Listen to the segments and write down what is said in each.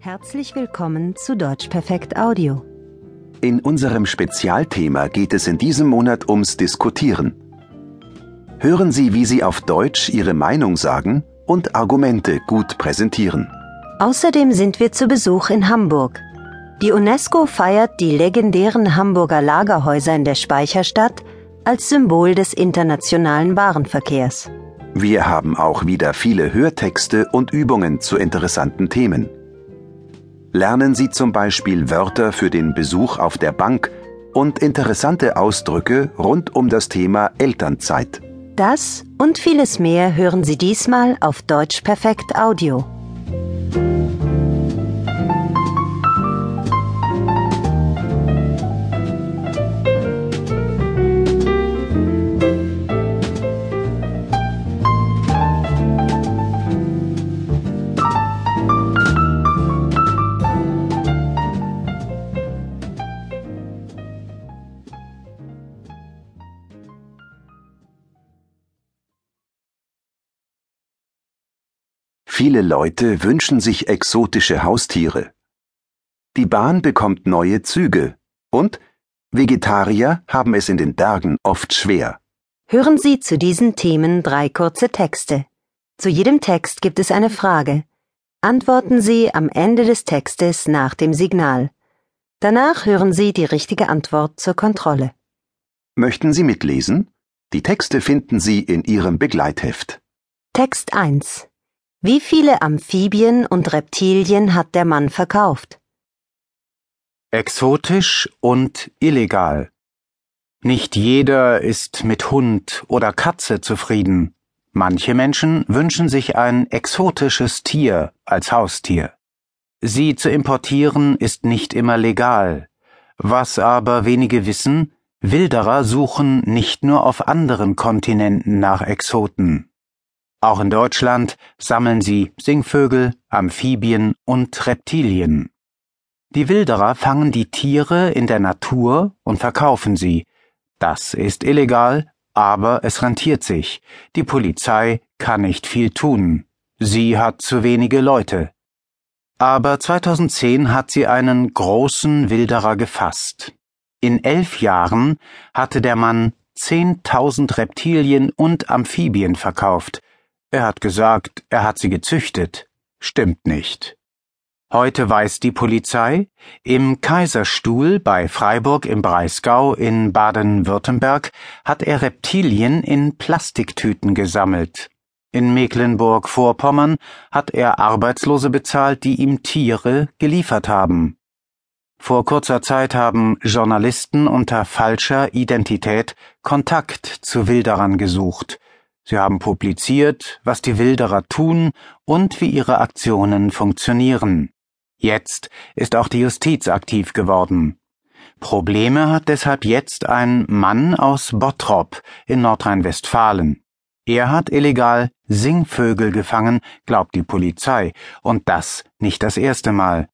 Herzlich willkommen zu Deutsch Perfekt Audio. In unserem Spezialthema geht es in diesem Monat ums Diskutieren. Hören Sie, wie Sie auf Deutsch Ihre Meinung sagen und Argumente gut präsentieren. Außerdem sind wir zu Besuch in Hamburg. Die UNESCO feiert die legendären Hamburger Lagerhäuser in der Speicherstadt als Symbol des internationalen Warenverkehrs. Wir haben auch wieder viele Hörtexte und Übungen zu interessanten Themen. Lernen Sie zum Beispiel Wörter für den Besuch auf der Bank und interessante Ausdrücke rund um das Thema Elternzeit. Das und vieles mehr hören Sie diesmal auf Deutsch Perfekt Audio. Viele Leute wünschen sich exotische Haustiere. Die Bahn bekommt neue Züge und Vegetarier haben es in den Bergen oft schwer. Hören Sie zu diesen Themen drei kurze Texte. Zu jedem Text gibt es eine Frage. Antworten Sie am Ende des Textes nach dem Signal. Danach hören Sie die richtige Antwort zur Kontrolle. Möchten Sie mitlesen? Die Texte finden Sie in Ihrem Begleitheft. Text 1 wie viele Amphibien und Reptilien hat der Mann verkauft? Exotisch und illegal. Nicht jeder ist mit Hund oder Katze zufrieden. Manche Menschen wünschen sich ein exotisches Tier als Haustier. Sie zu importieren ist nicht immer legal. Was aber wenige wissen, Wilderer suchen nicht nur auf anderen Kontinenten nach Exoten. Auch in Deutschland sammeln sie Singvögel, Amphibien und Reptilien. Die Wilderer fangen die Tiere in der Natur und verkaufen sie. Das ist illegal, aber es rentiert sich. Die Polizei kann nicht viel tun. Sie hat zu wenige Leute. Aber 2010 hat sie einen großen Wilderer gefasst. In elf Jahren hatte der Mann 10.000 Reptilien und Amphibien verkauft, er hat gesagt, er hat sie gezüchtet. Stimmt nicht. Heute weiß die Polizei, im Kaiserstuhl bei Freiburg im Breisgau in Baden-Württemberg hat er Reptilien in Plastiktüten gesammelt. In Mecklenburg-Vorpommern hat er Arbeitslose bezahlt, die ihm Tiere geliefert haben. Vor kurzer Zeit haben Journalisten unter falscher Identität Kontakt zu Wilderern gesucht. Sie haben publiziert, was die Wilderer tun und wie ihre Aktionen funktionieren. Jetzt ist auch die Justiz aktiv geworden. Probleme hat deshalb jetzt ein Mann aus Bottrop in Nordrhein-Westfalen. Er hat illegal Singvögel gefangen, glaubt die Polizei, und das nicht das erste Mal.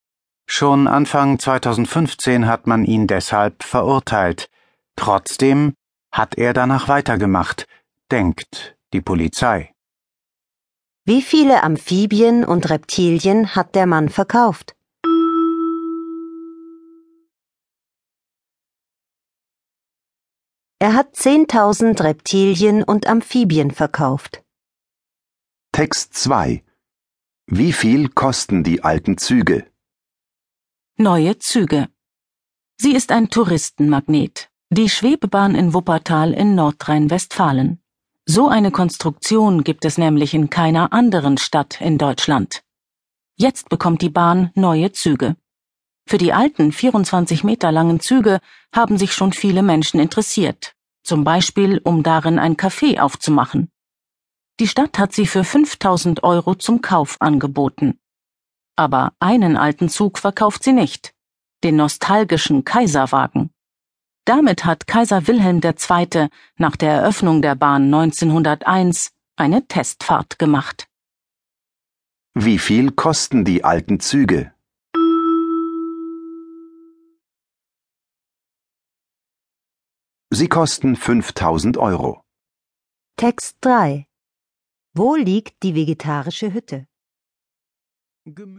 Schon Anfang 2015 hat man ihn deshalb verurteilt. Trotzdem hat er danach weitergemacht, denkt die Polizei. Wie viele Amphibien und Reptilien hat der Mann verkauft? Er hat 10.000 Reptilien und Amphibien verkauft. Text 2 Wie viel kosten die alten Züge? Neue Züge. Sie ist ein Touristenmagnet. Die Schwebebahn in Wuppertal in Nordrhein-Westfalen. So eine Konstruktion gibt es nämlich in keiner anderen Stadt in Deutschland. Jetzt bekommt die Bahn neue Züge. Für die alten 24 Meter langen Züge haben sich schon viele Menschen interessiert, zum Beispiel um darin ein Café aufzumachen. Die Stadt hat sie für 5000 Euro zum Kauf angeboten. Aber einen alten Zug verkauft sie nicht, den nostalgischen Kaiserwagen. Damit hat Kaiser Wilhelm II. nach der Eröffnung der Bahn 1901 eine Testfahrt gemacht. Wie viel kosten die alten Züge? Sie kosten 5000 Euro. Text 3 Wo liegt die vegetarische Hütte?